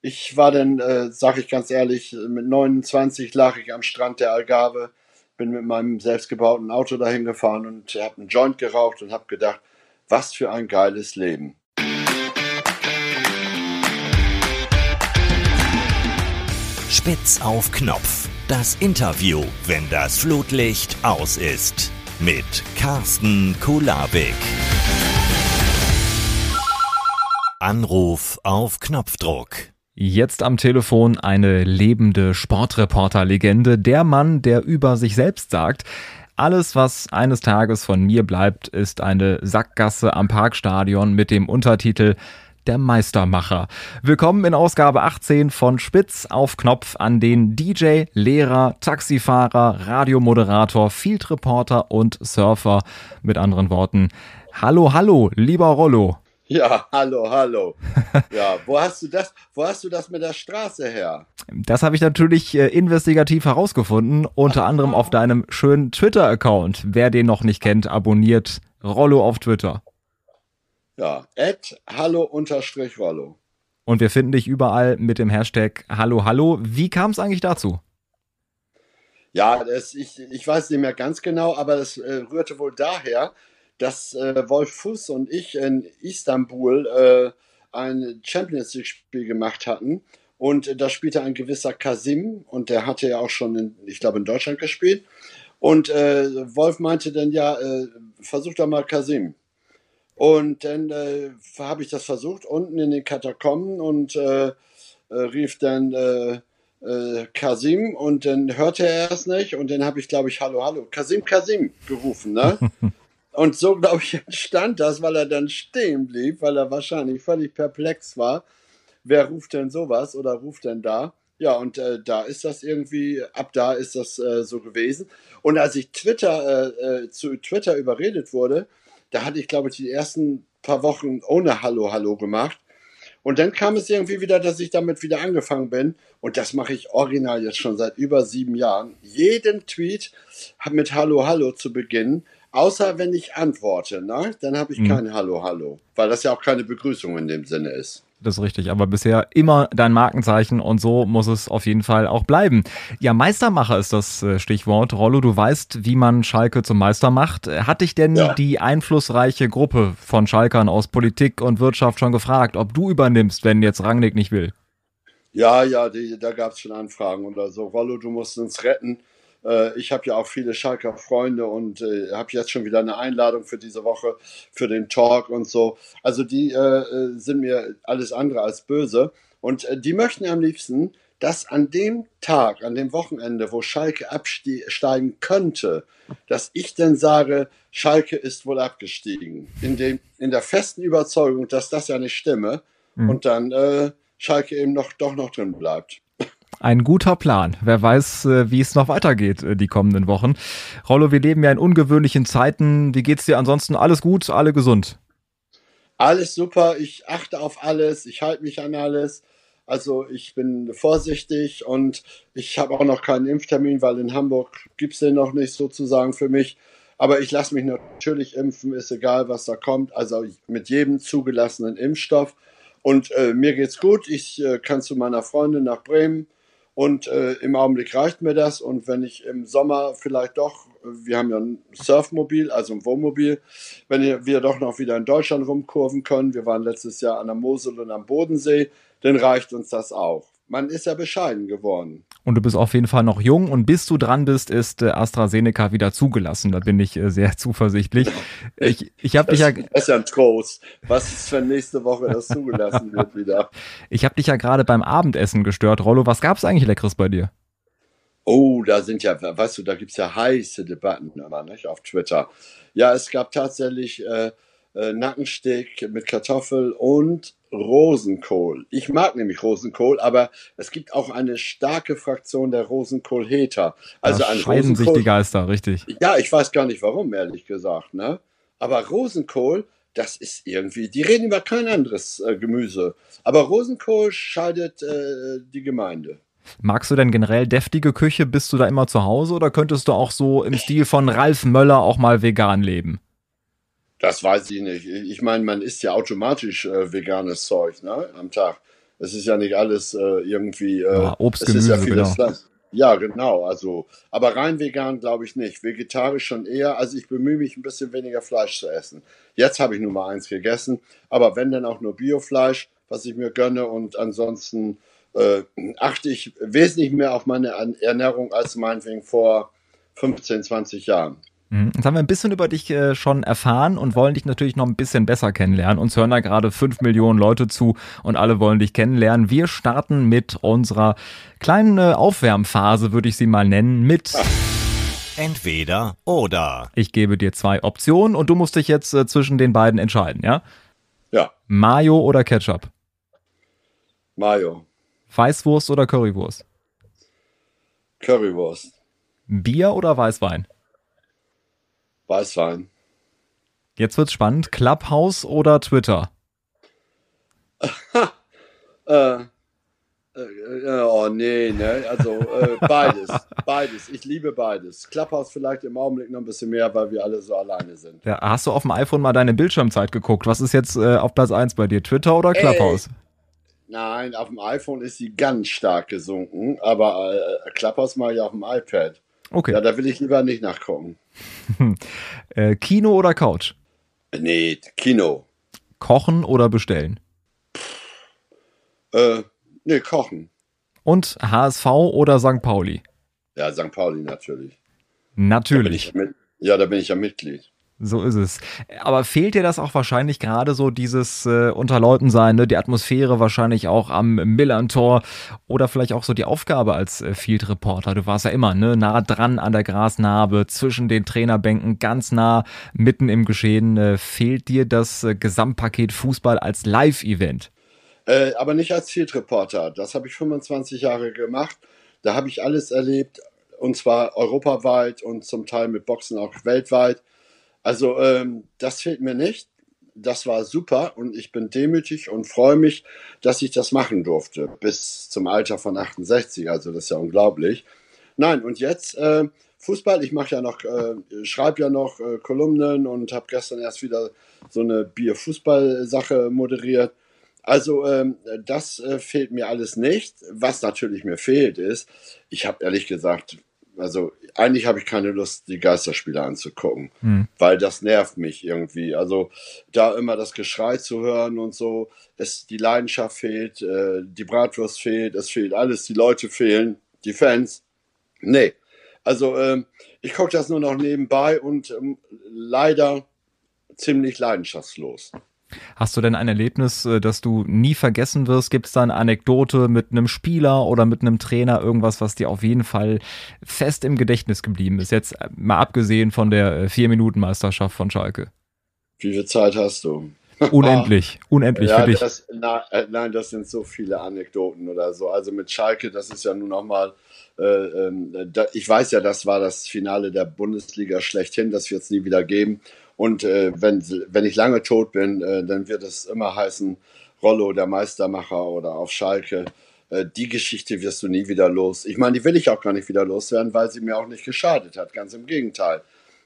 Ich war dann, äh, sag ich ganz ehrlich, mit 29 lag ich am Strand der Algarve, bin mit meinem selbstgebauten Auto dahin gefahren und habe einen Joint geraucht und habe gedacht, was für ein geiles Leben. Spitz auf Knopf. Das Interview, wenn das Flutlicht aus ist. Mit Carsten Kulabik. Anruf auf Knopfdruck. Jetzt am Telefon eine lebende Sportreporter-Legende, der Mann, der über sich selbst sagt, alles, was eines Tages von mir bleibt, ist eine Sackgasse am Parkstadion mit dem Untertitel der Meistermacher. Willkommen in Ausgabe 18 von Spitz auf Knopf an den DJ, Lehrer, Taxifahrer, Radiomoderator, Field Reporter und Surfer. Mit anderen Worten, hallo, hallo, lieber Rollo. Ja, hallo, hallo. Ja, wo hast du das, wo hast du das mit der Straße her? Das habe ich natürlich äh, investigativ herausgefunden, unter anderem auf deinem schönen Twitter-Account. Wer den noch nicht kennt, abonniert Rollo auf Twitter. Ja, at hallo unterstrich Rollo. Und wir finden dich überall mit dem Hashtag Hallo Hallo. Wie kam es eigentlich dazu? Ja, das, ich, ich weiß nicht mehr ganz genau, aber das äh, rührte wohl daher, dass äh, Wolf Fuß und ich in Istanbul äh, ein Champions League-Spiel gemacht hatten. Und da spielte ein gewisser Kasim und der hatte ja auch schon, in, ich glaube, in Deutschland gespielt. Und äh, Wolf meinte dann, ja, äh, versuch doch mal Kasim. Und dann äh, habe ich das versucht unten in den Katakomben und äh, äh, rief dann äh, äh, Kasim und dann hörte er es nicht und dann habe ich, glaube ich, Hallo, Hallo, Kasim, Kasim gerufen. Ne? Und so, glaube ich, entstand das, weil er dann stehen blieb, weil er wahrscheinlich völlig perplex war. Wer ruft denn sowas oder ruft denn da? Ja, und äh, da ist das irgendwie, ab da ist das äh, so gewesen. Und als ich Twitter äh, äh zu Twitter überredet wurde, da hatte ich, glaube ich, die ersten paar Wochen ohne Hallo, Hallo gemacht. Und dann kam es irgendwie wieder, dass ich damit wieder angefangen bin. Und das mache ich original jetzt schon seit über sieben Jahren. Jeden Tweet mit Hallo, Hallo zu beginnen. Außer wenn ich antworte, ne? dann habe ich mhm. kein Hallo, Hallo, weil das ja auch keine Begrüßung in dem Sinne ist. Das ist richtig, aber bisher immer dein Markenzeichen und so muss es auf jeden Fall auch bleiben. Ja, Meistermacher ist das äh, Stichwort. Rollo, du weißt, wie man Schalke zum Meister macht. Hat dich denn ja. die einflussreiche Gruppe von Schalkern aus Politik und Wirtschaft schon gefragt, ob du übernimmst, wenn jetzt Rangnick nicht will? Ja, ja, die, da gab es schon Anfragen oder so. Rollo, du musst uns retten. Äh, ich habe ja auch viele Schalker Freunde und äh, habe jetzt schon wieder eine Einladung für diese Woche für den Talk und so. Also die äh, sind mir alles andere als böse und die möchten am liebsten, dass an dem Tag, an dem Wochenende, wo Schalke absteigen könnte, dass ich dann sage, Schalke ist wohl abgestiegen. In, dem, in der festen Überzeugung, dass das ja nicht stimme mhm. und dann äh, Schalke eben noch, doch noch drin bleibt. Ein guter Plan. Wer weiß, äh, wie es noch weitergeht äh, die kommenden Wochen. Rollo, wir leben ja in ungewöhnlichen Zeiten. Wie geht's dir ansonsten? Alles gut, alle gesund? Alles super. Ich achte auf alles. Ich halte mich an alles. Also ich bin vorsichtig und ich habe auch noch keinen Impftermin, weil in Hamburg gibt es den noch nicht sozusagen für mich. Aber ich lasse mich natürlich impfen, ist egal, was da kommt. Also mit jedem zugelassenen Impfstoff. Und äh, mir geht's gut. Ich äh, kann zu meiner Freundin nach Bremen und äh, im Augenblick reicht mir das. Und wenn ich im Sommer vielleicht doch, wir haben ja ein Surfmobil, also ein Wohnmobil, wenn wir doch noch wieder in Deutschland rumkurven können, wir waren letztes Jahr an der Mosel und am Bodensee, dann reicht uns das auch man ist ja bescheiden geworden. Und du bist auf jeden Fall noch jung und bis du dran bist, ist äh, AstraZeneca wieder zugelassen. Da bin ich äh, sehr zuversichtlich. Ich, ich habe dich ja. Das ist ja ein Trost. Was ist, wenn nächste Woche das zugelassen wird wieder? Ich habe dich ja gerade beim Abendessen gestört, Rollo. Was gab es eigentlich Leckeres bei dir? Oh, da sind ja, weißt du, da gibt es ja heiße Debatten immer, nicht, auf Twitter. Ja, es gab tatsächlich äh, äh, Nackensteak mit Kartoffel und Rosenkohl. Ich mag nämlich Rosenkohl, aber es gibt auch eine starke Fraktion der Rosenkohl-Hater. Also da scheiden sich die Geister, richtig. Ja, ich weiß gar nicht warum, ehrlich gesagt. Ne? Aber Rosenkohl, das ist irgendwie, die reden über kein anderes äh, Gemüse. Aber Rosenkohl scheidet äh, die Gemeinde. Magst du denn generell deftige Küche? Bist du da immer zu Hause oder könntest du auch so im Stil von Ralf Möller auch mal vegan leben? Das weiß ich nicht. Ich meine, man isst ja automatisch äh, veganes Zeug ne, am Tag. Es ist ja nicht alles äh, irgendwie. Äh, Ja, Obst, es ist ja Gemüse, vieles genau. Ja, genau. Also, aber rein vegan glaube ich nicht. Vegetarisch schon eher. Also ich bemühe mich ein bisschen weniger Fleisch zu essen. Jetzt habe ich nur mal eins gegessen, aber wenn dann auch nur Biofleisch, was ich mir gönne und ansonsten äh, achte ich wesentlich mehr auf meine Ernährung als meinetwegen vor 15, 20 Jahren. Mhm. Jetzt haben wir ein bisschen über dich äh, schon erfahren und wollen dich natürlich noch ein bisschen besser kennenlernen. Uns hören da gerade fünf Millionen Leute zu und alle wollen dich kennenlernen. Wir starten mit unserer kleinen äh, Aufwärmphase, würde ich sie mal nennen, mit Entweder oder. ich gebe dir zwei Optionen und du musst dich jetzt äh, zwischen den beiden entscheiden, ja? Ja, Mayo oder Ketchup? Mayo, Weißwurst oder Currywurst? Currywurst, Bier oder Weißwein? Weißwein. Jetzt wird's spannend. Clubhouse oder Twitter? Äh, äh, äh, oh nee, ne? Also äh, beides. beides. Ich liebe beides. Clubhouse vielleicht im Augenblick noch ein bisschen mehr, weil wir alle so alleine sind. Ja, hast du auf dem iPhone mal deine Bildschirmzeit geguckt? Was ist jetzt äh, auf Platz 1 bei dir? Twitter oder Clubhouse? Nein, auf dem iPhone ist sie ganz stark gesunken, aber äh, Clubhouse mache ich auf dem iPad. Okay. Ja, da will ich lieber nicht nachgucken. Äh, Kino oder Couch? Nee, Kino. Kochen oder bestellen? Äh, nee, kochen. Und HSV oder St. Pauli? Ja, St. Pauli natürlich. Da Natürlich. ich ja, mit, ja, da bin ich ja Mitglied. So ist es. Aber fehlt dir das auch wahrscheinlich gerade so dieses äh, unter Leuten sein, ne? die Atmosphäre wahrscheinlich auch am Millern-Tor oder vielleicht auch so die Aufgabe als äh, Field Reporter. Du warst ja immer ne? nah dran an der Grasnarbe, zwischen den Trainerbänken, ganz nah mitten im Geschehen. Äh, fehlt dir das äh, Gesamtpaket Fußball als Live-Event? Äh, aber nicht als Field Reporter. Das habe ich 25 Jahre gemacht. Da habe ich alles erlebt, und zwar europaweit und zum Teil mit Boxen auch weltweit. Also ähm, das fehlt mir nicht. Das war super und ich bin demütig und freue mich, dass ich das machen durfte bis zum Alter von 68. Also das ist ja unglaublich. Nein, und jetzt äh, Fußball. Ich mache ja noch, äh, schreibe ja noch äh, Kolumnen und habe gestern erst wieder so eine Bier-Fußball-Sache moderiert. Also ähm, das äh, fehlt mir alles nicht. Was natürlich mir fehlt ist, ich habe ehrlich gesagt, also eigentlich habe ich keine Lust, die Geisterspiele anzugucken, Hm. weil das nervt mich irgendwie. Also da immer das Geschrei zu hören und so, es, die Leidenschaft fehlt, äh, die Bratwurst fehlt, es fehlt alles, die Leute fehlen, die Fans. Nee, also ähm, ich gucke das nur noch nebenbei und ähm, leider ziemlich leidenschaftslos. Hast du denn ein Erlebnis, äh, das du nie vergessen wirst? Gibt es da eine Anekdote mit einem Spieler oder mit einem Trainer, irgendwas, was dir auf jeden Fall fest im Gedächtnis geblieben ist? Jetzt äh, mal abgesehen von der äh, Vier-Minuten-Meisterschaft von Schalke. Wie viel Zeit hast du? Unendlich, unendlich ja, für dich. Das, na, äh, nein, das sind so viele Anekdoten oder so. Also mit Schalke, das ist ja nun nochmal, äh, da, ich weiß ja, das war das Finale der Bundesliga schlechthin, das wird es nie wieder geben. Und äh, wenn, wenn ich lange tot bin, äh, dann wird es immer heißen, Rollo, der Meistermacher oder auf Schalke. Äh, die Geschichte wirst du nie wieder los. Ich meine, die will ich auch gar nicht wieder loswerden, weil sie mir auch nicht geschadet hat. Ganz im Gegenteil.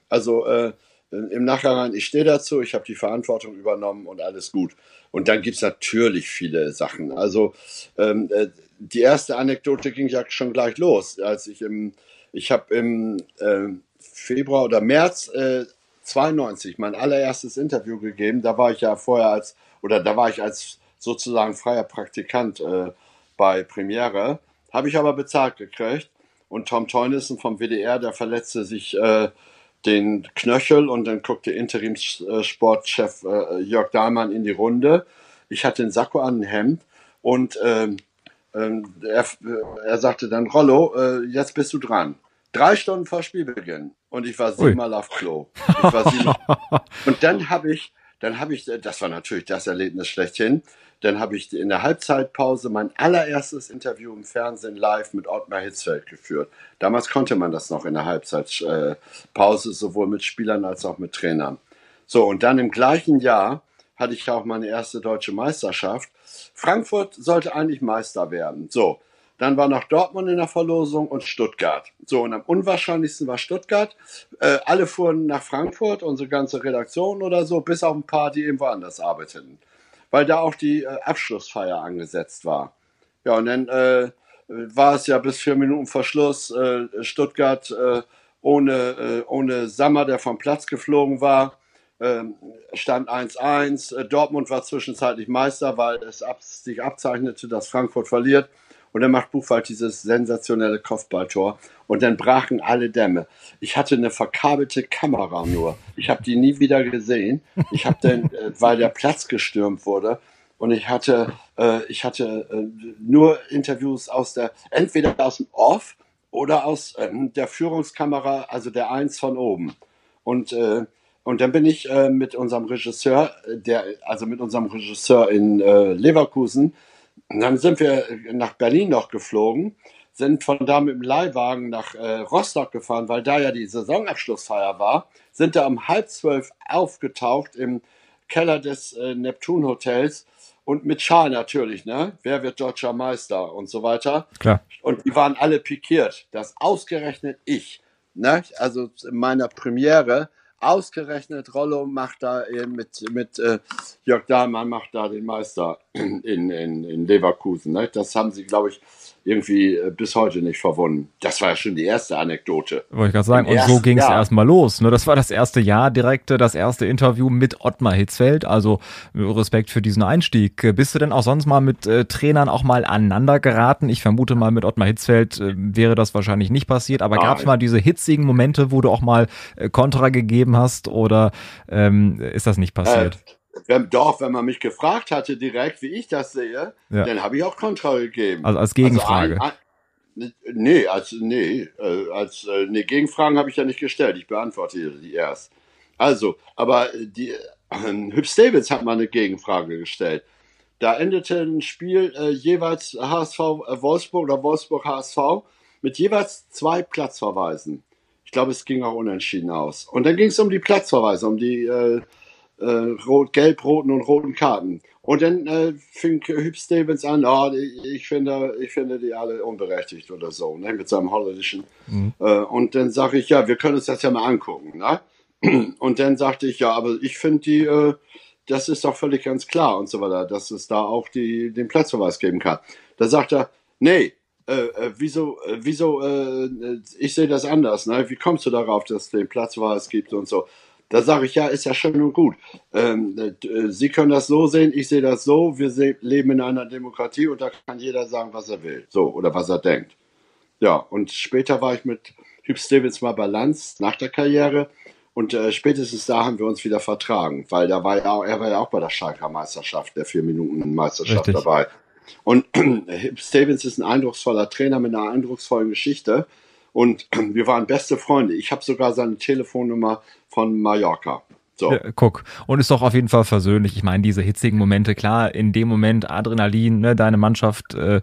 Also äh, im Nachhinein, ich stehe dazu, ich habe die Verantwortung übernommen und alles gut. Und dann gibt es natürlich viele Sachen. Also ähm, äh, die erste Anekdote ging ja schon gleich los, als ich im, ich habe im äh, Februar oder März äh, 92 mein allererstes Interview gegeben. Da war ich ja vorher als, oder da war ich als sozusagen freier Praktikant äh, bei Premiere. Habe ich aber bezahlt gekriegt. Und Tom Teunissen vom WDR, der verletzte sich äh, den Knöchel und dann guckte Interimssportchef äh, Jörg Dahlmann in die Runde. Ich hatte einen Sakko an, ein Hemd und ähm, ähm, er, er sagte dann, Rollo, äh, jetzt bist du dran. Drei Stunden vor Spielbeginn. Und ich war Ui. siebenmal auf Klo. Ich war siebenmal. und dann habe ich, dann habe ich, das war natürlich das Erlebnis schlechthin, dann habe ich in der Halbzeitpause mein allererstes Interview im Fernsehen live mit Ottmar Hitzfeld geführt. Damals konnte man das noch in der Halbzeitpause, sowohl mit Spielern als auch mit Trainern. So, und dann im gleichen Jahr hatte ich auch meine erste deutsche Meisterschaft. Frankfurt sollte eigentlich Meister werden. So, dann war noch Dortmund in der Verlosung und Stuttgart. So, und am unwahrscheinlichsten war Stuttgart. Äh, alle fuhren nach Frankfurt, unsere ganze Redaktion oder so, bis auf ein paar, die eben woanders arbeiteten. weil da auch die äh, Abschlussfeier angesetzt war. Ja, und dann äh, war es ja bis vier Minuten Verschluss äh, Stuttgart äh, ohne, äh, ohne Sammer, der vom Platz geflogen war. Ähm, stand 1-1. Äh, Dortmund war zwischenzeitlich Meister, weil es ab, sich abzeichnete, dass Frankfurt verliert. Und dann macht Buchwald dieses sensationelle Kopfballtor. Und dann brachen alle Dämme. Ich hatte eine verkabelte Kamera nur. Ich habe die nie wieder gesehen. Ich habe dann, äh, weil der Platz gestürmt wurde, und ich hatte, äh, ich hatte äh, nur Interviews aus der, entweder aus dem Off oder aus ähm, der Führungskamera, also der Eins von oben. Und, äh, und dann bin ich äh, mit unserem Regisseur, der, also mit unserem Regisseur in äh, Leverkusen, und dann sind wir nach Berlin noch geflogen, sind von da mit dem Leihwagen nach äh, Rostock gefahren, weil da ja die Saisonabschlussfeier war, sind da um halb zwölf aufgetaucht im Keller des äh, Neptun Hotels und mit Schal natürlich, ne? Wer wird deutscher Meister und so weiter. Klar. Und die waren alle pikiert, dass ausgerechnet ich, ne? Also in meiner Premiere ausgerechnet Rollo macht da mit, mit äh, Jörg Dahlmann macht da den Meister in, in, in Leverkusen. Ne? Das haben sie, glaube ich, irgendwie äh, bis heute nicht verwunden. Das war ja schon die erste Anekdote. Wollte ich gerade sagen. Im und so ging es erstmal los. Ne? Das war das erste Jahr direkt, äh, das erste Interview mit Ottmar Hitzfeld. Also Respekt für diesen Einstieg. Bist du denn auch sonst mal mit äh, Trainern auch mal aneinander geraten? Ich vermute mal, mit Ottmar Hitzfeld äh, wäre das wahrscheinlich nicht passiert. Aber gab es mal diese hitzigen Momente, wo du auch mal äh, Kontra gegeben hast? Oder ähm, ist das nicht passiert? Äh, wenn, doch, wenn man mich gefragt hatte direkt, wie ich das sehe, ja. dann habe ich auch Kontra gegeben. Also als Gegenfrage. Also ein, ein, nee, als, nee, äh, als, äh, nee, Gegenfragen habe ich ja nicht gestellt. Ich beantworte die erst. Also, aber die, äh, Hübsch Davids hat mal eine Gegenfrage gestellt. Da endete ein Spiel äh, jeweils HSV äh, Wolfsburg oder Wolfsburg HSV mit jeweils zwei Platzverweisen. Ich glaube, es ging auch unentschieden aus. Und dann ging es um die Platzverweise, um die äh, rot, gelb-roten und roten Karten. Und dann äh, fing Hüb Stevens an, oh, ich, finde, ich finde die alle unberechtigt oder so, ne, mit seinem holländischen. Mhm. Äh, und dann sage ich, ja, wir können uns das ja mal angucken. Ne? Und dann sagte ich, ja, aber ich finde die, äh, das ist doch völlig ganz klar und so weiter, dass es da auch die, den Platzverweis geben kann. Da sagt er, nee, äh, äh, wieso, äh, wieso, äh, ich sehe das anders, ne? Wie kommst du darauf, dass es den Platzverweis gibt und so? Da sage ich, ja, ist ja schön und gut. Ähm, äh, Sie können das so sehen, ich sehe das so. Wir leben in einer Demokratie und da kann jeder sagen, was er will. So, oder was er denkt. Ja, und später war ich mit Hüb Stevens mal bei Lanz nach der Karriere. Und äh, spätestens da haben wir uns wieder vertragen, weil da war ja auch, er war ja auch bei der Schalker Meisterschaft, der vier Minuten Meisterschaft Richtig. dabei. Und Stevens ist ein eindrucksvoller Trainer mit einer eindrucksvollen Geschichte. Und wir waren beste Freunde. Ich habe sogar seine Telefonnummer von Mallorca. So. Ja, guck. Und ist doch auf jeden Fall versöhnlich. Ich meine, diese hitzigen Momente, klar, in dem Moment Adrenalin, ne, deine Mannschaft äh,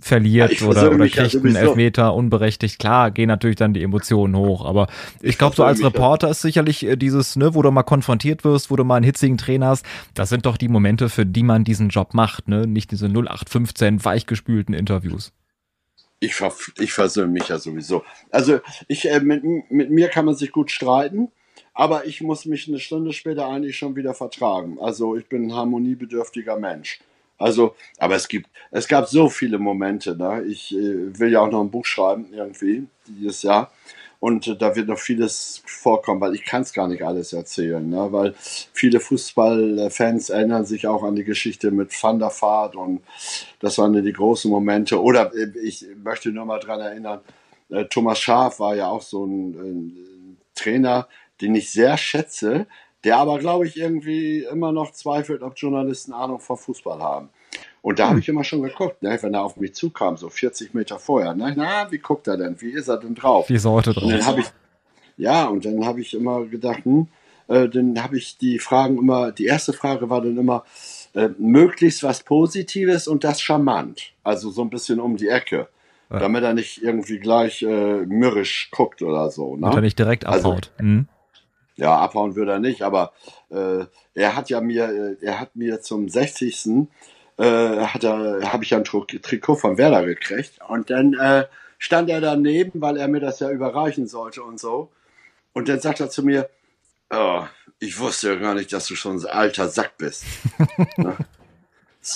verliert ja, oder, oder kriegt einen Elfmeter unberechtigt. Klar, gehen natürlich dann die Emotionen hoch. Aber ich, glaube, so als Reporter ist sicherlich äh, dieses, ne, wo du mal konfrontiert wirst, wo du mal einen hitzigen Trainer hast, das sind doch die Momente, für die man diesen Job macht, ne? Nicht diese 0815 weichgespülten Interviews. Ich, ver ich versöhne mich ja sowieso. Also ich, äh, mit, mit mir kann man sich gut streiten, aber ich muss mich eine Stunde später eigentlich schon wieder vertragen. Also ich bin ein harmoniebedürftiger Mensch. Also, aber es gibt, es gab so viele Momente. Ne? Ich äh, will ja auch noch ein Buch schreiben irgendwie dieses Jahr. Und äh, da wird noch vieles vorkommen, weil ich kann es gar nicht alles erzählen, ne? weil viele Fußballfans erinnern sich auch an die Geschichte mit Van der Vaart und das waren die großen Momente. Oder äh, ich möchte nur mal daran erinnern, äh, Thomas Schaaf war ja auch so ein, ein Trainer, den ich sehr schätze, der aber, glaube ich, irgendwie immer noch zweifelt, ob Journalisten Ahnung von Fußball haben. Und da habe hm. ich immer schon geguckt, ne, wenn er auf mich zukam, so 40 Meter vorher. Ne, na, wie guckt er denn? Wie ist er denn drauf? Wie ist er heute drauf? Und dann habe ich, ja, und dann habe ich immer gedacht, hm, äh, dann habe ich die Fragen immer, die erste Frage war dann immer, äh, möglichst was Positives und das charmant. Also so ein bisschen um die Ecke. Ja. Damit er nicht irgendwie gleich äh, mürrisch guckt oder so. Ne? Und er nicht direkt also abhaut. Also, mhm. Ja, abhauen würde er nicht, aber äh, er hat ja mir, äh, er hat mir zum 60 äh, hat er, habe ich ein Trikot von Werder gekriegt und dann äh, stand er daneben, weil er mir das ja überreichen sollte und so. Und dann sagt er zu mir, oh, ich wusste ja gar nicht, dass du schon ein alter Sack bist. ne?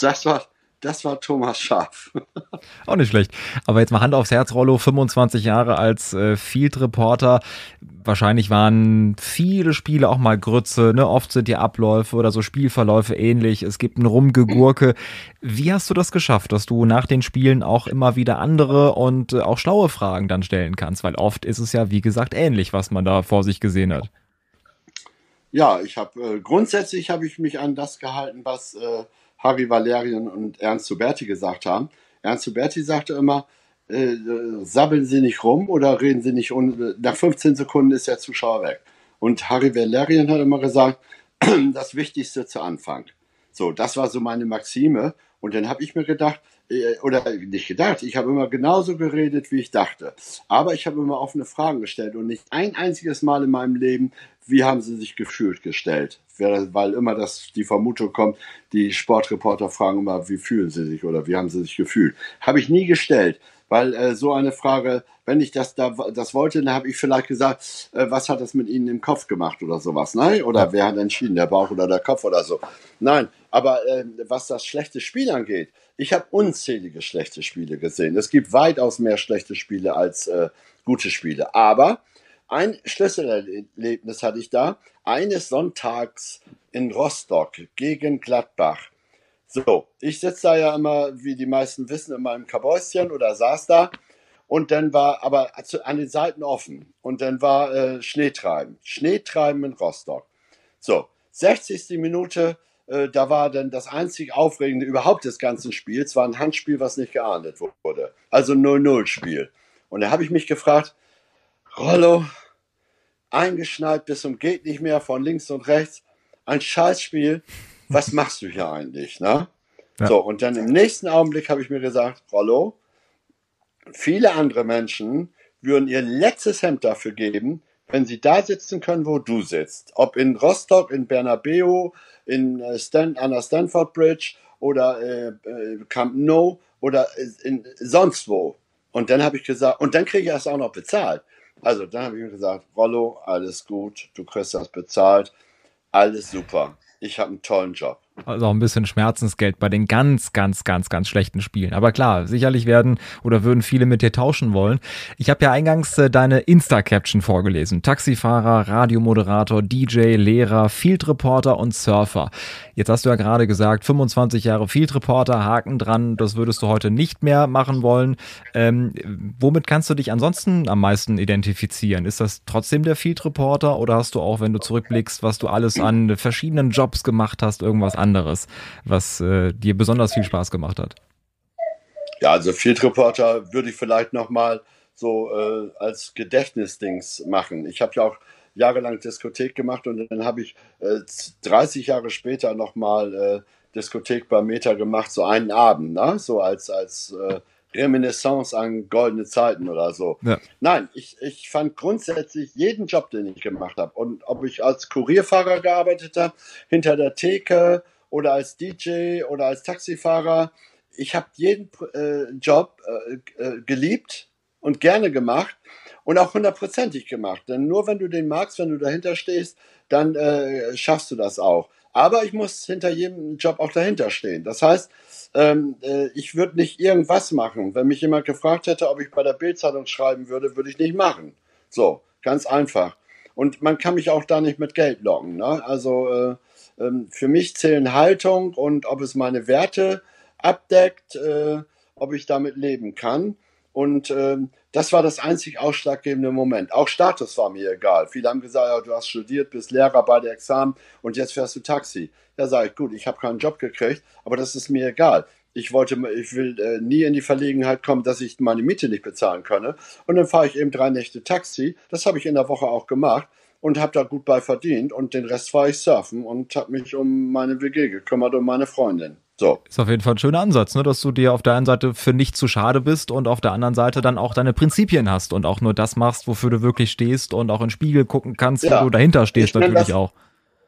Das war, das war Thomas Scharf. Auch nicht schlecht. Aber jetzt mal Hand aufs Herz, Rollo, 25 Jahre als äh, Field Reporter. Wahrscheinlich waren viele Spiele auch mal Grütze, ne? Oft sind die Abläufe oder so Spielverläufe ähnlich. Es gibt ein Rumgegurke. Wie hast du das geschafft, dass du nach den Spielen auch immer wieder andere und äh, auch schlaue Fragen dann stellen kannst? Weil oft ist es ja, wie gesagt, ähnlich, was man da vor sich gesehen hat. Ja, ich habe äh, grundsätzlich habe ich mich an das gehalten, was äh, Harry Valerian und Ernst Huberti gesagt haben. Ernst Huberti sagte immer, äh, sabbeln Sie nicht rum oder reden Sie nicht un nach 15 Sekunden ist der Zuschauer weg. Und Harry Valerian hat immer gesagt, das Wichtigste zu Anfang. So, das war so meine Maxime. Und dann habe ich mir gedacht, äh, oder nicht gedacht, ich habe immer genauso geredet, wie ich dachte. Aber ich habe immer offene Fragen gestellt und nicht ein einziges Mal in meinem Leben, wie haben sie sich gefühlt gestellt. Weil immer das, die Vermutung kommt, die Sportreporter fragen immer, wie fühlen sie sich oder wie haben sie sich gefühlt. Habe ich nie gestellt. Weil äh, so eine Frage, wenn ich das da das wollte, dann habe ich vielleicht gesagt, äh, was hat das mit Ihnen im Kopf gemacht oder sowas, nein? Oder wer hat entschieden, der Bauch oder der Kopf oder so? Nein, aber äh, was das schlechte Spiel angeht, ich habe unzählige schlechte Spiele gesehen. Es gibt weitaus mehr schlechte Spiele als äh, gute Spiele. Aber ein Schlüsselerlebnis hatte ich da, eines Sonntags in Rostock gegen Gladbach. So, ich sitze da ja immer, wie die meisten wissen, in meinem Kabäuschen oder saß da. Und dann war aber an den Seiten offen. Und dann war äh, Schneetreiben. Schneetreiben in Rostock. So, 60. Minute, äh, da war dann das einzig Aufregende überhaupt des ganzen Spiels, war ein Handspiel, was nicht geahndet wurde. Also 0-0-Spiel. Und da habe ich mich gefragt, Rollo, eingeschneit bis zum geht nicht mehr von links und rechts, ein Scheißspiel, was machst du hier eigentlich? Ne? Ja. So, und dann im nächsten Augenblick habe ich mir gesagt, Rollo, viele andere Menschen würden ihr letztes Hemd dafür geben, wenn sie da sitzen können, wo du sitzt. Ob in Rostock, in Bernabeu, in äh, Stan an der Stanford Bridge oder äh, äh Camp Nou oder in, sonst wo. Und dann habe ich gesagt, und dann kriege ich das auch noch bezahlt. Also dann habe ich mir gesagt, Rollo, alles gut, du kriegst das bezahlt, alles super ich habe einen tollen Job. Also auch ein bisschen Schmerzensgeld bei den ganz, ganz, ganz, ganz schlechten Spielen. Aber klar, sicherlich werden oder würden viele mit dir tauschen wollen. Ich habe ja eingangs äh, deine Insta-Caption vorgelesen. Taxifahrer, Radiomoderator, DJ, Lehrer, Field Reporter und Surfer. Jetzt hast du ja gerade gesagt, 25 Jahre Field Reporter, Haken dran, das würdest du heute nicht mehr machen wollen. Ähm, womit kannst du dich ansonsten am meisten identifizieren? Ist das trotzdem der Field Reporter oder hast du auch, wenn du zurückblickst, was du alles an verschiedenen Jobs gemacht hast, irgendwas anderes, was äh, dir besonders viel Spaß gemacht hat? Ja, also Field Reporter würde ich vielleicht nochmal so äh, als Gedächtnisdings machen. Ich habe ja auch jahrelang Diskothek gemacht und dann habe ich äh, 30 Jahre später nochmal äh, Diskothek bei Meta gemacht, so einen Abend, ne? so als, als äh, Reminiscence an goldene Zeiten oder so. Ja. Nein, ich, ich fand grundsätzlich jeden Job, den ich gemacht habe. Und ob ich als Kurierfahrer gearbeitet habe, hinter der Theke oder als DJ oder als Taxifahrer, ich habe jeden äh, Job äh, äh, geliebt und gerne gemacht und auch hundertprozentig gemacht. Denn nur wenn du den magst, wenn du dahinter stehst, dann äh, schaffst du das auch. Aber ich muss hinter jedem Job auch dahinter stehen. Das heißt, ähm, äh, ich würde nicht irgendwas machen. Wenn mich jemand gefragt hätte, ob ich bei der Bildzeitung schreiben würde, würde ich nicht machen. So, ganz einfach. Und man kann mich auch da nicht mit Geld locken. Ne? Also äh, für mich zählen Haltung und ob es meine Werte abdeckt, äh, ob ich damit leben kann. Und ähm, das war das einzig ausschlaggebende Moment. Auch Status war mir egal. Viele haben gesagt, ja, du hast studiert, bist Lehrer bei der Examen und jetzt fährst du Taxi. Da sage ich, gut, ich habe keinen Job gekriegt, aber das ist mir egal. Ich wollte, ich will äh, nie in die Verlegenheit kommen, dass ich meine Miete nicht bezahlen könne. Und dann fahre ich eben drei Nächte Taxi. Das habe ich in der Woche auch gemacht und habe da gut bei verdient. Und den Rest war ich surfen und habe mich um meine WG gekümmert, um meine Freundin. So. Ist auf jeden Fall ein schöner Ansatz, ne? dass du dir auf der einen Seite für nicht zu schade bist und auf der anderen Seite dann auch deine Prinzipien hast und auch nur das machst, wofür du wirklich stehst und auch in den Spiegel gucken kannst, ja. wo du dahinter stehst natürlich das, auch.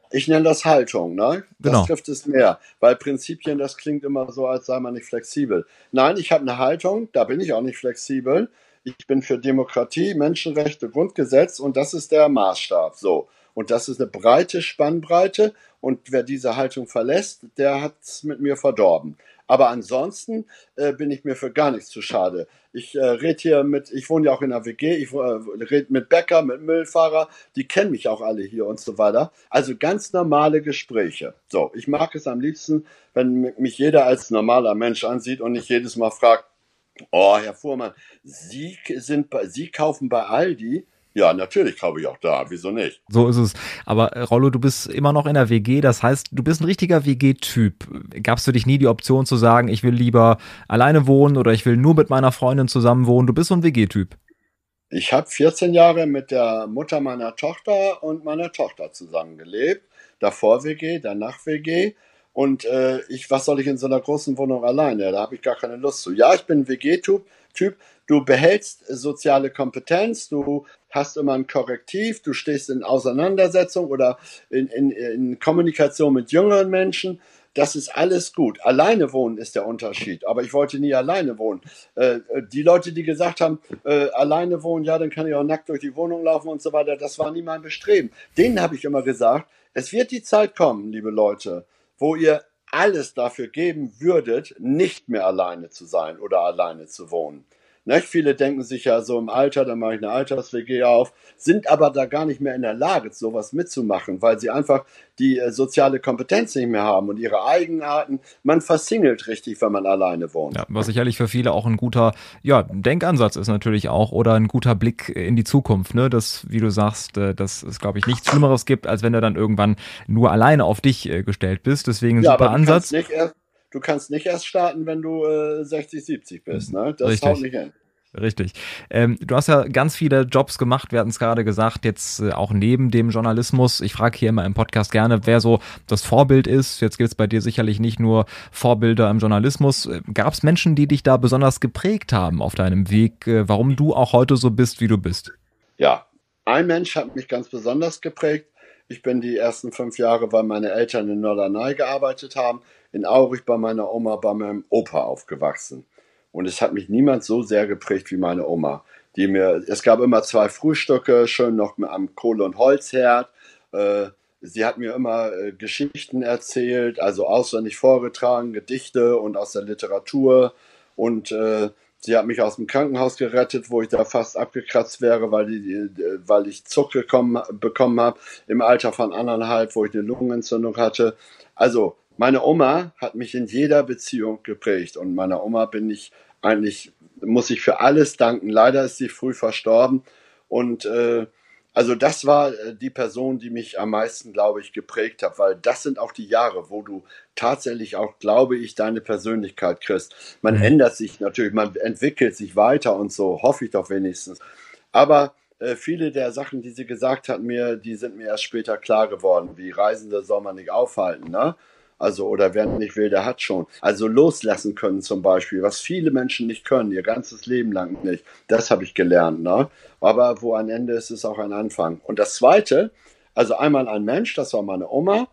Ich nenne das Haltung, ne? Das genau. trifft es mehr, weil Prinzipien, das klingt immer so, als sei man nicht flexibel. Nein, ich habe eine Haltung, da bin ich auch nicht flexibel. Ich bin für Demokratie, Menschenrechte, Grundgesetz und das ist der Maßstab. So. Und das ist eine breite Spannbreite. Und wer diese Haltung verlässt, der hat es mit mir verdorben. Aber ansonsten äh, bin ich mir für gar nichts zu schade. Ich äh, rede hier mit, ich wohne ja auch in der WG, ich äh, rede mit Bäcker, mit Müllfahrer, die kennen mich auch alle hier und so weiter. Also ganz normale Gespräche. So, ich mag es am liebsten, wenn mich jeder als normaler Mensch ansieht und nicht jedes Mal fragt, oh, Herr Fuhrmann, Sie, sind bei, Sie kaufen bei Aldi ja, natürlich kaufe ich auch da. Wieso nicht? So ist es. Aber äh, Rollo, du bist immer noch in der WG. Das heißt, du bist ein richtiger WG-Typ. Gab es für dich nie die Option zu sagen, ich will lieber alleine wohnen oder ich will nur mit meiner Freundin zusammen wohnen? Du bist so ein WG-Typ. Ich habe 14 Jahre mit der Mutter meiner Tochter und meiner Tochter zusammengelebt. Davor WG, danach WG. Und äh, ich, was soll ich in so einer großen Wohnung alleine? Da habe ich gar keine Lust zu. Ja, ich bin WG-Typ. Typ, du behältst soziale Kompetenz, du hast immer ein Korrektiv, du stehst in Auseinandersetzung oder in, in, in Kommunikation mit jüngeren Menschen. Das ist alles gut. Alleine wohnen ist der Unterschied. Aber ich wollte nie alleine wohnen. Äh, die Leute, die gesagt haben, äh, alleine wohnen, ja, dann kann ich auch nackt durch die Wohnung laufen und so weiter, das war nie mein Bestreben. Denen habe ich immer gesagt, es wird die Zeit kommen, liebe Leute, wo ihr alles dafür geben würdet, nicht mehr alleine zu sein oder alleine zu wohnen. Nicht? Viele denken sich ja so im Alter, dann mache ich eine Alters-WG auf, sind aber da gar nicht mehr in der Lage, sowas mitzumachen, weil sie einfach die äh, soziale Kompetenz nicht mehr haben und ihre Eigenarten. Man versingelt richtig, wenn man alleine wohnt. Ja, was sicherlich für viele auch ein guter ja, Denkansatz ist natürlich auch oder ein guter Blick in die Zukunft. Ne? Das, wie du sagst, äh, dass es, glaube ich, nichts Schlimmeres gibt, als wenn du dann irgendwann nur alleine auf dich äh, gestellt bist. Deswegen ein ja, super Ansatz. Nicht erst du kannst nicht erst starten, wenn du äh, 60, 70 bist. Ne? Das Richtig. haut nicht hin. Richtig. Ähm, du hast ja ganz viele Jobs gemacht, wir hatten es gerade gesagt, jetzt äh, auch neben dem Journalismus. Ich frage hier immer im Podcast gerne, wer so das Vorbild ist. Jetzt gibt es bei dir sicherlich nicht nur Vorbilder im Journalismus. Äh, Gab es Menschen, die dich da besonders geprägt haben auf deinem Weg, äh, warum du auch heute so bist, wie du bist? Ja, ein Mensch hat mich ganz besonders geprägt. Ich bin die ersten fünf Jahre, weil meine Eltern in Norderney gearbeitet haben, in Aurich bei meiner Oma, bei meinem Opa aufgewachsen. Und es hat mich niemand so sehr geprägt wie meine Oma. Die mir, es gab immer zwei Frühstücke, schön noch am Kohle- und Holzherd. Äh, sie hat mir immer äh, Geschichten erzählt, also auswendig vorgetragen, Gedichte und aus der Literatur. Und äh, sie hat mich aus dem Krankenhaus gerettet, wo ich da fast abgekratzt wäre, weil, die, weil ich Zuck bekommen, bekommen habe im Alter von anderthalb, wo ich eine Lungenentzündung hatte. Also meine Oma hat mich in jeder Beziehung geprägt und meiner Oma bin ich eigentlich, muss ich für alles danken. Leider ist sie früh verstorben und äh, also das war äh, die Person, die mich am meisten, glaube ich, geprägt hat, weil das sind auch die Jahre, wo du tatsächlich auch, glaube ich, deine Persönlichkeit kriegst. Man mhm. ändert sich natürlich, man entwickelt sich weiter und so, hoffe ich doch wenigstens. Aber äh, viele der Sachen, die sie gesagt hat, mir, die sind mir erst später klar geworden, wie Reisende soll man nicht aufhalten, ne? Also, oder wer nicht will, der hat schon. Also loslassen können zum Beispiel, was viele Menschen nicht können, ihr ganzes Leben lang nicht. Das habe ich gelernt. Ne? Aber wo ein Ende ist, ist auch ein Anfang. Und das Zweite, also einmal ein Mensch, das war meine Oma.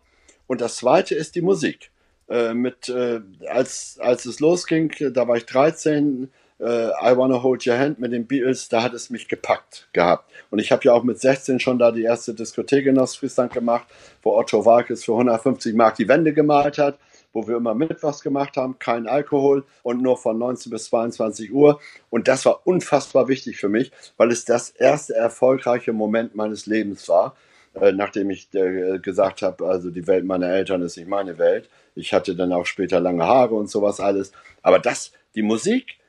Und das Zweite ist die Musik. Äh, mit, äh, als, als es losging, da war ich 13, äh, I Wanna Hold Your Hand mit den Beatles, da hat es mich gepackt gehabt. Und ich habe ja auch mit 16 schon da die erste Diskothek in Ostfriesland gemacht, wo Otto Walkes für 150 Mark die Wände gemalt hat, wo wir immer Mittwochs gemacht haben, kein Alkohol und nur von 19 bis 22 Uhr. Und das war unfassbar wichtig für mich, weil es das erste erfolgreiche Moment meines Lebens war. Äh, nachdem ich äh, gesagt habe, also die Welt meiner Eltern ist nicht meine Welt. Ich hatte dann auch später lange Haare und sowas alles. Aber das, die Musik, äh,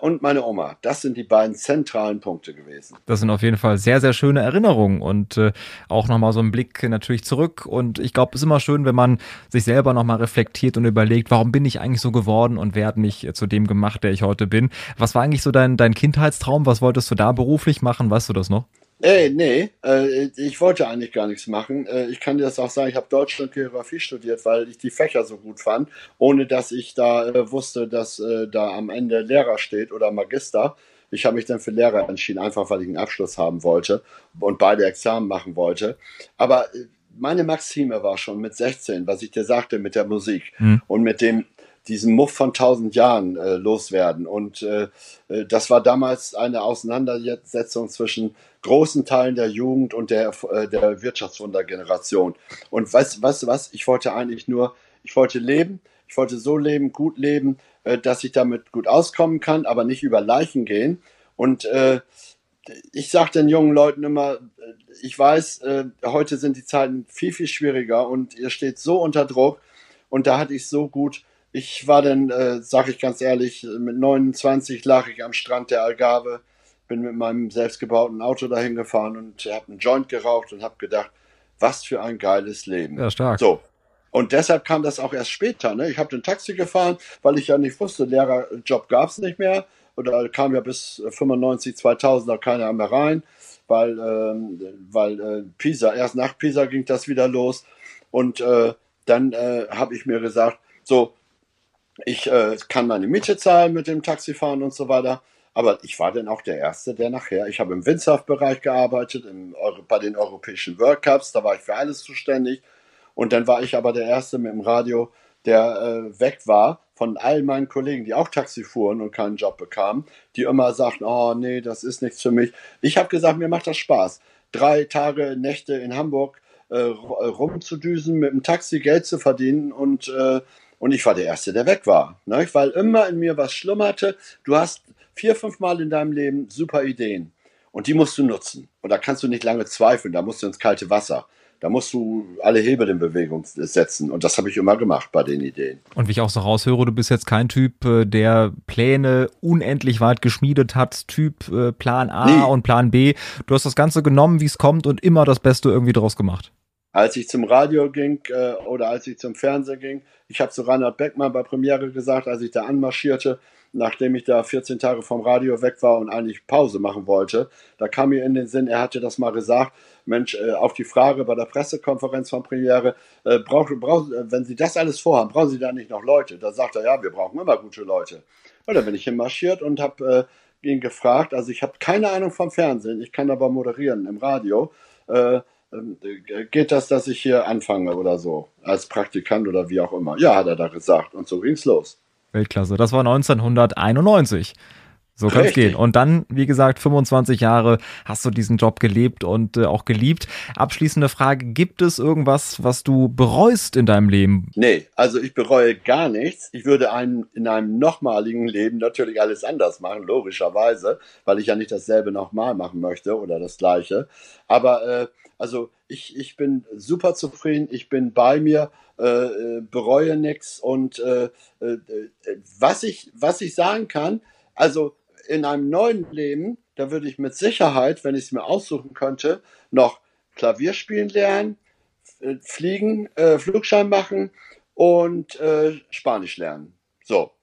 und meine Oma. Das sind die beiden zentralen Punkte gewesen. Das sind auf jeden Fall sehr, sehr schöne Erinnerungen und äh, auch nochmal so ein Blick natürlich zurück. Und ich glaube, es ist immer schön, wenn man sich selber nochmal reflektiert und überlegt, warum bin ich eigentlich so geworden und wer hat mich zu dem gemacht, der ich heute bin. Was war eigentlich so dein, dein Kindheitstraum? Was wolltest du da beruflich machen? Weißt du das noch? Ey, nee, äh, ich wollte eigentlich gar nichts machen. Äh, ich kann dir das auch sagen, ich habe Deutsch und Geografie studiert, weil ich die Fächer so gut fand, ohne dass ich da äh, wusste, dass äh, da am Ende Lehrer steht oder Magister. Ich habe mich dann für Lehrer entschieden, einfach weil ich einen Abschluss haben wollte und beide Examen machen wollte. Aber äh, meine Maxime war schon mit 16, was ich dir sagte, mit der Musik mhm. und mit dem, diesen Muff von tausend Jahren äh, loswerden. Und äh, äh, das war damals eine Auseinandersetzung zwischen großen Teilen der Jugend und der, äh, der Wirtschaftswundergeneration. Und weißt, weißt du was? Ich wollte eigentlich nur, ich wollte leben, ich wollte so leben, gut leben, äh, dass ich damit gut auskommen kann, aber nicht über Leichen gehen. Und äh, ich sage den jungen Leuten immer, ich weiß, heute sind die Zeiten viel, viel schwieriger und ihr steht so unter Druck. Und da hatte ich so gut ich war dann, äh, sage ich ganz ehrlich, mit 29 lag ich am Strand der Algarve, bin mit meinem selbstgebauten Auto dahin gefahren und habe einen Joint geraucht und habe gedacht, was für ein geiles Leben. Ja, stark. So. Und deshalb kam das auch erst später. Ne? Ich habe den Taxi gefahren, weil ich ja nicht wusste, Lehrerjob gab es nicht mehr. Oder kam ja bis 95, 2000 da keiner mehr rein, weil, ähm, weil äh, Pisa, erst nach Pisa ging das wieder los. Und äh, dann äh, habe ich mir gesagt, so, ich äh, kann meine Miete zahlen mit dem Taxifahren und so weiter. Aber ich war dann auch der Erste, der nachher, ich habe im Windsurf-Bereich gearbeitet, im bei den europäischen World Cups, da war ich für alles zuständig. Und dann war ich aber der Erste mit dem Radio, der äh, weg war von all meinen Kollegen, die auch Taxi fuhren und keinen Job bekamen, die immer sagten, oh nee, das ist nichts für mich. Ich habe gesagt, mir macht das Spaß. Drei Tage, Nächte in Hamburg äh, rumzudüsen, mit dem Taxi Geld zu verdienen und äh, und ich war der Erste, der weg war. Ne? Weil immer in mir was schlummerte. Du hast vier, fünf Mal in deinem Leben super Ideen. Und die musst du nutzen. Und da kannst du nicht lange zweifeln. Da musst du ins kalte Wasser. Da musst du alle Hebel in Bewegung setzen. Und das habe ich immer gemacht bei den Ideen. Und wie ich auch so raushöre, du bist jetzt kein Typ, äh, der Pläne unendlich weit geschmiedet hat. Typ äh, Plan A nee. und Plan B. Du hast das Ganze genommen, wie es kommt und immer das Beste irgendwie draus gemacht. Als ich zum Radio ging äh, oder als ich zum Fernsehen ging, ich habe zu Reinhard Beckmann bei Premiere gesagt, als ich da anmarschierte, nachdem ich da 14 Tage vom Radio weg war und eigentlich Pause machen wollte, da kam mir in den Sinn, er hatte das mal gesagt, Mensch, äh, auf die Frage bei der Pressekonferenz von Premiere, äh, brauch, brauch, wenn Sie das alles vorhaben, brauchen Sie da nicht noch Leute? Da sagt er, ja, wir brauchen immer gute Leute. Und dann bin ich hinmarschiert und habe äh, ihn gefragt, also ich habe keine Ahnung vom Fernsehen, ich kann aber moderieren im Radio. Äh, geht das, dass ich hier anfange oder so, als Praktikant oder wie auch immer. Ja, hat er da gesagt. Und so ging's los. Weltklasse. Das war 1991. So kann es gehen. Und dann, wie gesagt, 25 Jahre hast du diesen Job gelebt und äh, auch geliebt. Abschließende Frage, gibt es irgendwas, was du bereust in deinem Leben? Nee, also ich bereue gar nichts. Ich würde einen, in einem nochmaligen Leben natürlich alles anders machen, logischerweise, weil ich ja nicht dasselbe nochmal machen möchte oder das gleiche. Aber äh, also ich, ich bin super zufrieden, ich bin bei mir, äh, äh bereue nichts und äh, äh, was, ich, was ich sagen kann, also in einem neuen Leben, da würde ich mit Sicherheit, wenn ich es mir aussuchen könnte, noch Klavier spielen lernen, äh, fliegen, äh, Flugschein machen und äh, Spanisch lernen. So.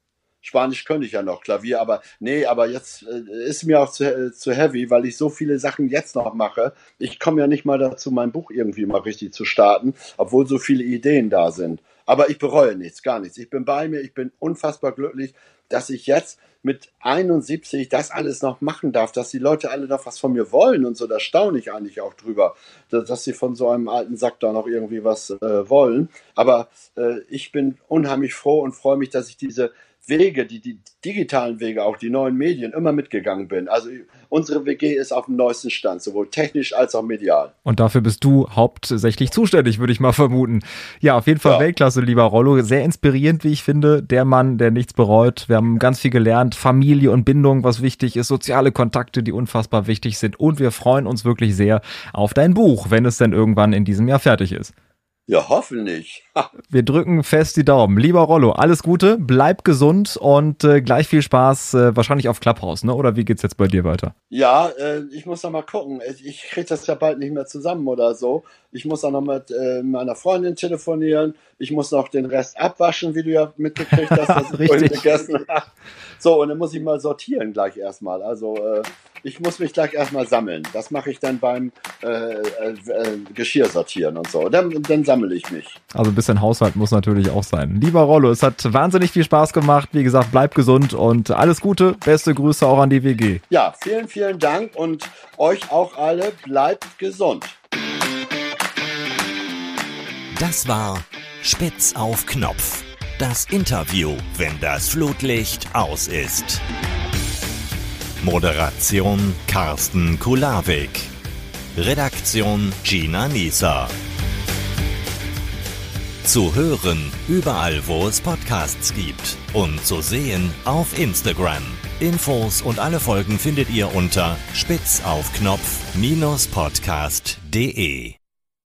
Spanisch könnte ich ja noch, Klavier, aber nee, aber jetzt äh, ist mir auch zu, äh, zu heavy, weil ich so viele Sachen jetzt noch mache. Ich komme ja nicht mal dazu, mein Buch irgendwie mal richtig zu starten, obwohl so viele Ideen da sind. Aber ich bereue nichts, gar nichts. Ich bin bei mir, ich bin unfassbar glücklich, dass ich jetzt mit 71 das alles noch machen darf, dass die Leute alle noch was von mir wollen und so, da staune ich eigentlich auch drüber, dass, sie von so einem alten Sack da noch irgendwie was äh, wollen. Aber äh, ich bin unheimlich froh und freue mich, dass ich diese Wege, die, die digitalen Wege, auch die neuen Medien immer mitgegangen bin. Also unsere WG ist auf dem neuesten Stand, sowohl technisch als auch medial. Und dafür bist du hauptsächlich zuständig, würde ich mal vermuten. Ja, auf jeden Fall ja. Weltklasse, lieber Rollo. Sehr inspirierend, wie ich finde. Der Mann, der nichts bereut. Wir haben ganz viel gelernt. Familie und Bindung, was wichtig ist. Soziale Kontakte, die unfassbar wichtig sind. Und wir freuen uns wirklich sehr auf dein Buch, wenn es denn irgendwann in diesem Jahr fertig ist. Ja, hoffentlich. Wir drücken fest die Daumen. Lieber Rollo, alles Gute, bleib gesund und äh, gleich viel Spaß, äh, wahrscheinlich auf Clubhouse, ne? Oder wie geht's jetzt bei dir weiter? Ja, äh, ich muss noch mal gucken. Ich kriege das ja bald nicht mehr zusammen oder so. Ich muss auch noch mit äh, meiner Freundin telefonieren. Ich muss noch den Rest abwaschen, wie du ja mitgekriegt hast, dass ich vorhin gegessen habe. So, und dann muss ich mal sortieren gleich erstmal. Also äh, ich muss mich gleich erstmal sammeln. Das mache ich dann beim äh, Geschirr sortieren und so. Dann, dann sammle ich mich. Also ein bisschen Haushalt muss natürlich auch sein. Lieber Rollo, es hat wahnsinnig viel Spaß gemacht. Wie gesagt, bleib gesund und alles Gute. Beste Grüße auch an die WG. Ja, vielen, vielen Dank und euch auch alle. Bleibt gesund. Das war Spitz auf Knopf Das Interview, wenn das Flutlicht aus ist. Moderation Carsten Kulawik. Redaktion Gina Nieser. Zu hören überall, wo es Podcasts gibt und zu sehen auf Instagram. Infos und alle Folgen findet ihr unter spitzaufknopf-podcast.de.